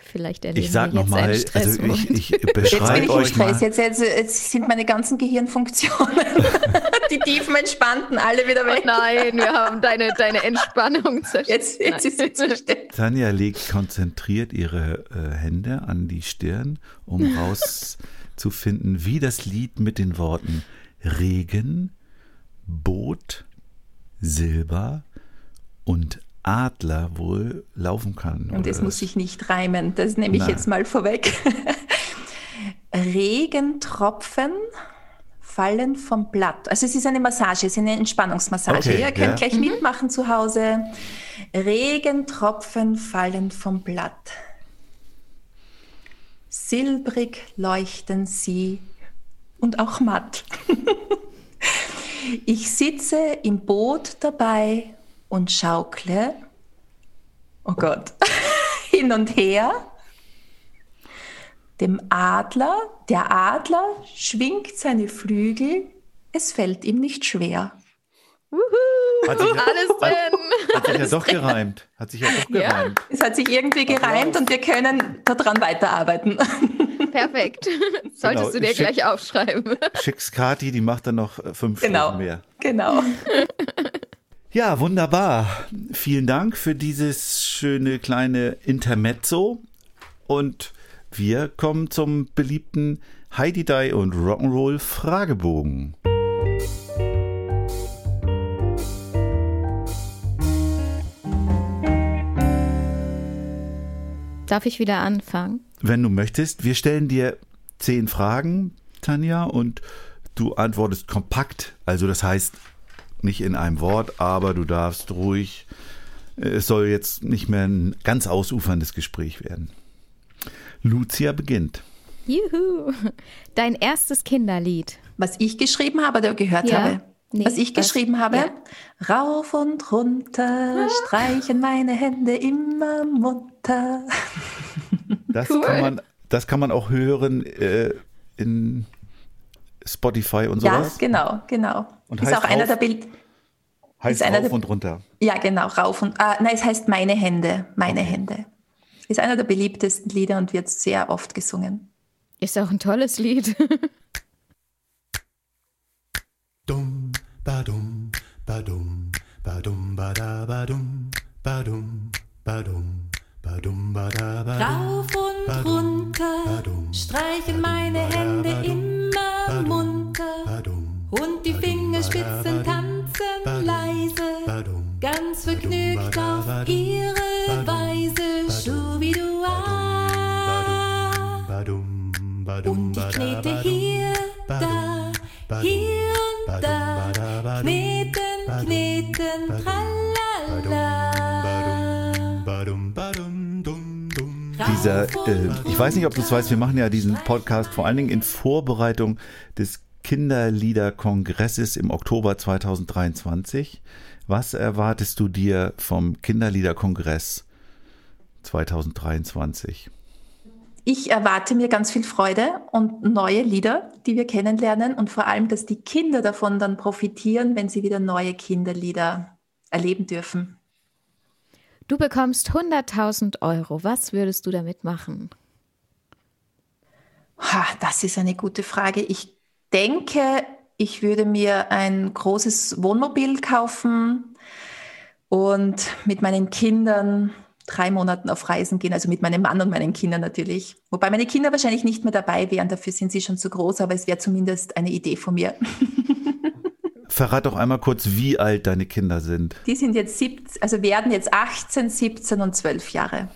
vielleicht erleben Ich sag wir jetzt nochmal, einen also ich, ich Jetzt bin beschreibe ich im euch Stress. mal. Jetzt, jetzt, jetzt sind meine ganzen Gehirnfunktionen, die tiefen entspannten, alle wieder weg. Nein, wir haben deine, deine Entspannung zerstört. Jetzt, jetzt ist sie zerstört. Tanja legt konzentriert ihre äh, Hände an die Stirn, um rauszufinden, wie das Lied mit den Worten Regen, Boot, Silber und Adler wohl laufen kann. Und es muss sich nicht reimen. Das nehme ich Nein. jetzt mal vorweg. Regentropfen fallen vom Blatt. Also es ist eine Massage, es ist eine Entspannungsmassage. Okay, Ihr könnt ja. gleich mitmachen zu Hause. Regentropfen fallen vom Blatt. Silbrig leuchten sie und auch matt. Ich sitze im Boot dabei und schaukle, oh Gott, hin und her. Dem Adler, der Adler schwingt seine Flügel, es fällt ihm nicht schwer. Hat sich, ja- Alles drin. hat sich ja doch gereimt. Hat sich ja doch Ja. gereimt. Es hat sich irgendwie gereimt und wir können daran weiterarbeiten. Perfekt. Solltest du dir Schick- gleich aufschreiben. Schick's Kati, die macht dann noch äh, fünf Genau. Stunden mehr. Genau. Ja, wunderbar. Vielen Dank für dieses schöne kleine Intermezzo. Und Wir kommen zum beliebten Heidi Die und Rock'n'Roll Fragebogen. Darf ich wieder anfangen? Wenn du möchtest, wir stellen dir zehn Fragen, Tanja, und du antwortest kompakt. Also das heißt nicht in einem Wort, aber du darfst ruhig. Es soll jetzt nicht mehr ein ganz ausuferndes Gespräch werden. Lucia beginnt. Juhu. Dein erstes Kinderlied. Was ich geschrieben habe oder gehört Ja. habe? Nee, was ich was- geschrieben habe? ja. Rauf und runter streichen meine Hände immer munter. Das Cool. kann man, das kann man auch hören äh, in Spotify und Ja, sowas. genau, genau. Und ist heißt auch einer rauf- der Bild. heißt ist einer rauf der- und runter. Ja, genau, rauf und. Ah, nein, es heißt meine Hände, meine Hände. Ist einer der beliebtesten Lieder und wird sehr oft gesungen. Ist auch ein tolles Lied. Dum, badum, badum, badum, bada, badum, badum, Rauf und runter streichen meine Hände immer munter. und die Fingerspitzen tanzen leise, ganz vergnügt auf ihre Weise, badum, Und ich knete hier, da, hier und da, kneten, kneten, tralala. Dieser, äh, ich weiß nicht, ob du es weißt, wir machen ja diesen Podcast vor allen Dingen in Vorbereitung des Kinderliederkongresses im Oktober 2023. Was erwartest du dir vom Kinderliederkongress 2023? Ich erwarte mir ganz viel Freude und neue Lieder, die wir kennenlernen und vor allem, dass die Kinder davon dann profitieren, wenn sie wieder neue Kinderlieder erleben dürfen. Du bekommst 100.000 Euro. Was würdest du damit machen? Das ist eine gute Frage. Ich denke, ich würde mir ein großes Wohnmobil kaufen und mit meinen Kindern drei Monaten auf Reisen gehen, also mit meinem Mann und meinen Kindern natürlich. Wobei meine Kinder wahrscheinlich nicht mehr dabei wären, dafür sind sie schon zu groß, aber es wäre zumindest eine Idee von mir. Verrat doch einmal kurz, wie alt deine Kinder sind. Die sind jetzt 17, also werden jetzt 18, 17 und 12 Jahre.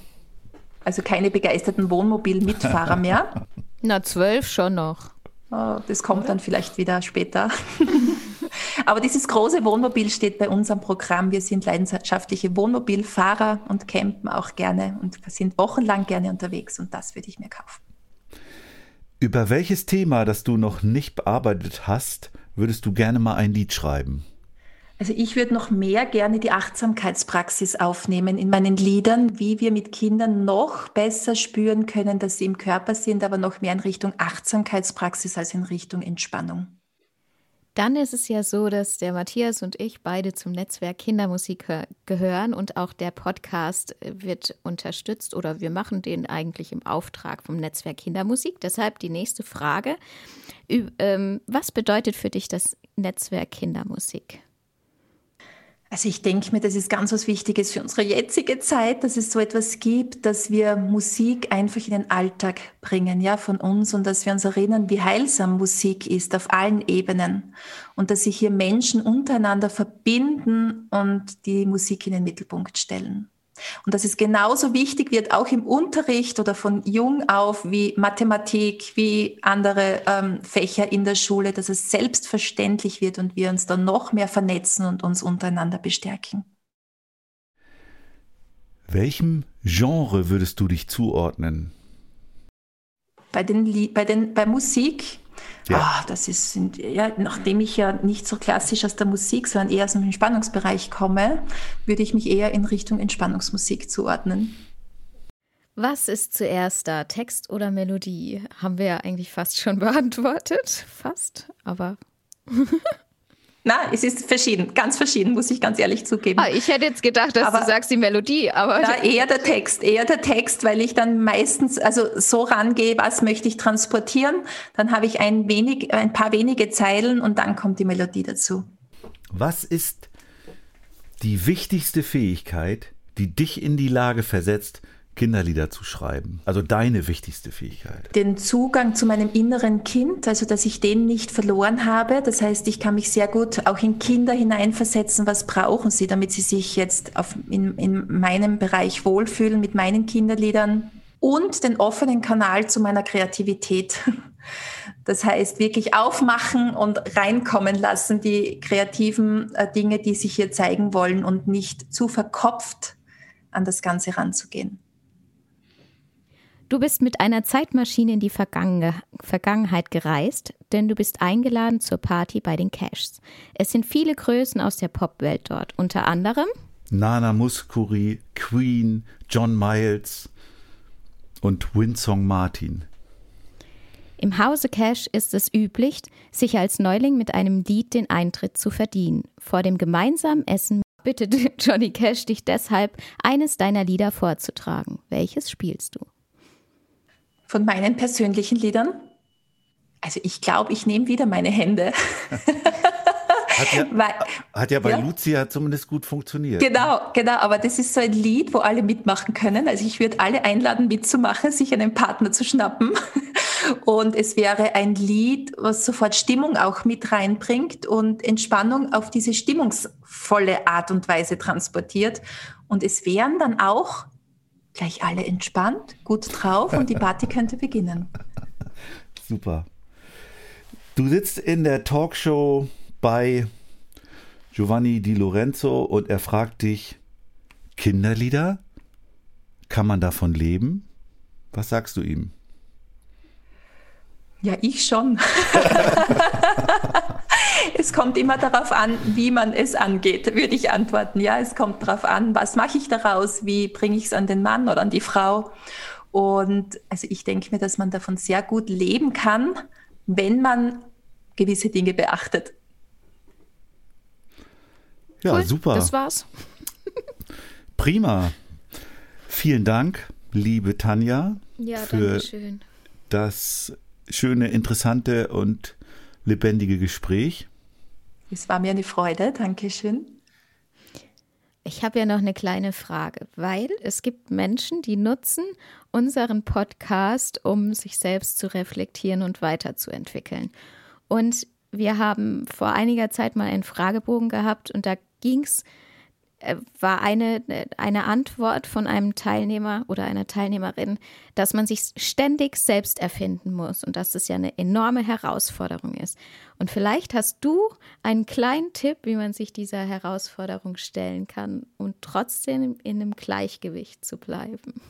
Also keine begeisterten Wohnmobil-Mitfahrer mehr. Na, zwölf schon noch. Oh, das kommt dann vielleicht wieder später. Aber dieses große Wohnmobil steht bei uns am Programm. Wir sind leidenschaftliche Wohnmobilfahrer und campen auch gerne und sind wochenlang gerne unterwegs und das würde ich mir kaufen. Über welches Thema, das du noch nicht bearbeitet hast, würdest du gerne mal ein Lied schreiben? Also ich würde noch mehr gerne die Achtsamkeitspraxis aufnehmen in meinen Liedern, wie wir mit Kindern noch besser spüren können, dass sie im Körper sind, aber noch mehr in Richtung Achtsamkeitspraxis als in Richtung Entspannung. Dann ist es ja so, dass der Matthias und ich beide zum Netzwerk Kindermusik gehö- gehören und auch der Podcast äh, wird unterstützt oder wir machen den eigentlich im Auftrag vom Netzwerk Kindermusik. Deshalb die nächste Frage. Ähm, Was bedeutet für dich das Netzwerk Kindermusik? Also ich denke mir, das ist ganz was Wichtiges für unsere jetzige Zeit, dass es so etwas gibt, dass wir Musik einfach in den Alltag bringen, ja, von uns und dass wir uns erinnern, wie heilsam Musik ist auf allen Ebenen und dass sich hier Menschen untereinander verbinden und die Musik in den Mittelpunkt stellen. Und dass es genauso wichtig wird, auch im Unterricht oder von jung auf, wie Mathematik, wie andere ähm, Fächer in der Schule, dass es selbstverständlich wird und wir uns dann noch mehr vernetzen und uns untereinander bestärken. Welchem Genre würdest du dich zuordnen? Bei, den, bei, den, bei Musik, Ja. ah, das ist, ja, nachdem ich ja nicht so klassisch aus der Musik, sondern eher aus dem Entspannungsbereich komme, würde ich mich eher in Richtung Entspannungsmusik zuordnen. Was ist zuerst da, Text oder Melodie? Haben wir ja eigentlich fast schon beantwortet. Fast, aber. Na, es ist verschieden, ganz verschieden, muss ich ganz ehrlich zugeben. Ah, ich hätte jetzt gedacht, dass Aber- du sagst die Melodie, aber. Ja, eher der Text, eher der Text, weil ich dann meistens also so rangehe, was möchte ich transportieren, dann habe ich ein wenig, ein paar wenige Zeilen und dann kommt die Melodie dazu. Was ist die wichtigste Fähigkeit, die dich in die Lage versetzt, Kinderlieder zu schreiben? Also deine wichtigste Fähigkeit. Den Zugang zu meinem inneren Kind, also dass ich den nicht verloren habe. Das heißt, ich kann mich sehr gut auch in Kinder hineinversetzen. Was brauchen sie, damit sie sich jetzt auf, in, in meinem Bereich wohlfühlen mit meinen Kinderliedern? Und den offenen Kanal zu meiner Kreativität. Das heißt, wirklich aufmachen und reinkommen lassen, die kreativen äh, Dinge, die sich hier zeigen wollen und nicht zu verkopft an das Ganze ranzugehen. Du bist mit einer Zeitmaschine in die Vergangen Vergangenheit gereist, denn du bist eingeladen zur Party bei den Cashs. Es sind viele Größen aus der Popwelt dort, unter anderem Nana Muscuri, Queen, John Miles und Winsong Martin. Im Hause Cash ist es üblich, sich als Neuling mit einem Lied den Eintritt zu verdienen. Vor dem gemeinsamen Essen bittet Johnny Cash dich deshalb, eines deiner Lieder vorzutragen. Welches spielst du? Von meinen persönlichen Liedern? Also ich glaube, ich nehme wieder meine Hände. Hat ja, Weil- hat ja bei Ja. Lucia zumindest gut funktioniert. Genau, genau, aber das ist so ein Lied, wo alle mitmachen können. Also ich würde alle einladen, mitzumachen, sich einen Partner zu schnappen. Und es wäre ein Lied, was sofort Stimmung auch mit reinbringt und Entspannung auf diese stimmungsvolle Art und Weise transportiert. Und es wären dann auch gleich alle entspannt, gut drauf und die Party könnte beginnen. Super. Du sitzt in der Talkshow bei Giovanni Di Lorenzo und er fragt dich, Kinderlieder? Kann man davon leben? Was sagst du ihm? Ja, ich schon. es kommt immer darauf an, wie man es angeht, würde ich antworten. Ja, es kommt darauf an, was mache ich daraus, wie bringe ich es an den Mann oder an die Frau. Und also ich denke mir, dass man davon sehr gut leben kann, wenn man gewisse Dinge beachtet. Ja, Cool, super. Das war's. Prima. Vielen Dank, liebe Tanja, Ja, Für- danke schön. das schöne, interessante und lebendige Gespräch. Es war mir eine Freude. Dankeschön. Ich habe ja noch eine kleine Frage, weil es gibt Menschen, die nutzen unseren Podcast, um sich selbst zu reflektieren und weiterzuentwickeln. Und wir haben vor einiger Zeit mal einen Fragebogen gehabt und da ging's äh, war eine, eine Antwort von einem Teilnehmer oder einer Teilnehmerin, dass man sich ständig selbst erfinden muss und dass das ja eine enorme Herausforderung ist. Und vielleicht hast du einen kleinen Tipp, wie man sich dieser Herausforderung stellen kann und trotzdem in einem Gleichgewicht zu bleiben.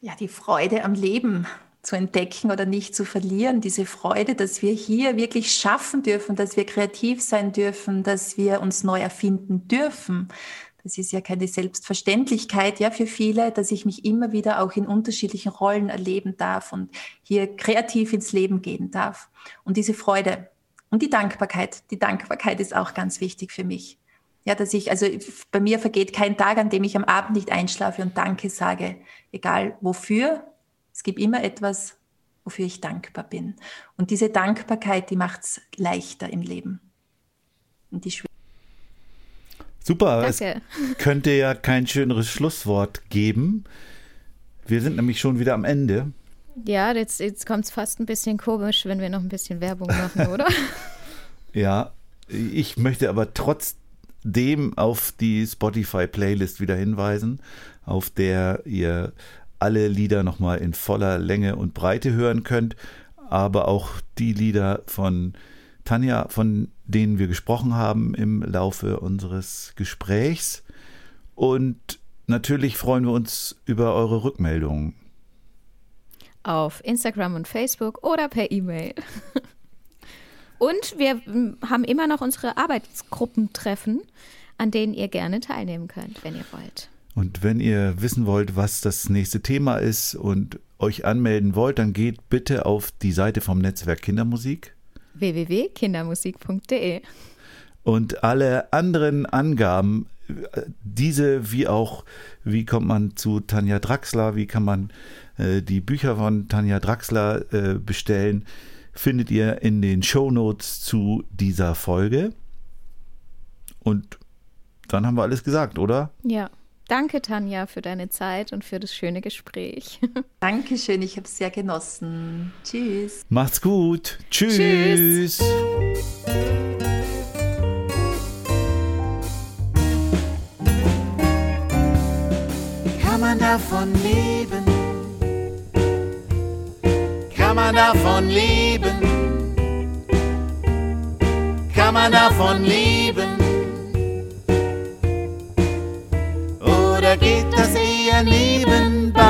ja, die Freude am Leben zu entdecken oder nicht zu verlieren. Diese Freude, dass wir hier wirklich schaffen dürfen, dass wir kreativ sein dürfen, dass wir uns neu erfinden dürfen. Das ist ja keine Selbstverständlichkeit, ja, für viele, dass ich mich immer wieder auch in unterschiedlichen Rollen erleben darf und hier kreativ ins Leben gehen darf. Und diese Freude und die Dankbarkeit. Die Dankbarkeit ist auch ganz wichtig für mich. Ja, dass ich, also bei mir vergeht kein Tag, an dem ich am Abend nicht einschlafe und Danke sage, egal wofür. Es gibt immer etwas, wofür ich dankbar bin. Und diese Dankbarkeit, die macht es leichter im Leben. Und die. Super. Danke. Es könnte ja kein schöneres Schlusswort geben. Wir sind nämlich schon wieder am Ende. Ja, jetzt, jetzt kommt es fast ein bisschen komisch, wenn wir noch ein bisschen Werbung machen, oder? Ja, ich möchte aber trotzdem auf die Spotify-Playlist wieder hinweisen, auf der ihr alle Lieder nochmal in voller Länge und Breite hören könnt, aber auch die Lieder von Tanja, von denen wir gesprochen haben im Laufe unseres Gesprächs. Und natürlich freuen wir uns über eure Rückmeldungen. auf Instagram und Facebook oder per E-Mail. Und wir mm, haben immer noch unsere Arbeitsgruppentreffen, an denen ihr gerne teilnehmen könnt, wenn ihr wollt. Und wenn ihr wissen wollt, was das nächste Thema ist und euch anmelden wollt, dann geht bitte auf die Seite vom Netzwerk Kindermusik www.kindermusik.de. und alle anderen Angaben, diese wie auch, wie kommt man zu Tanja Draxler, wie kann man äh, die Bücher von Tanja Draxler äh, bestellen, findet ihr in den Shownotes zu dieser Folge. Und dann haben wir alles gesagt, oder? Ja, Danke, Tanja, für deine Zeit und für das schöne Gespräch. Dankeschön, ich habe es sehr genossen. Tschüss. Macht's gut. Tschüss. Tschüss. Kann man davon leben? Kann man davon leben? Kann man davon leben? geht das eher nebenbei.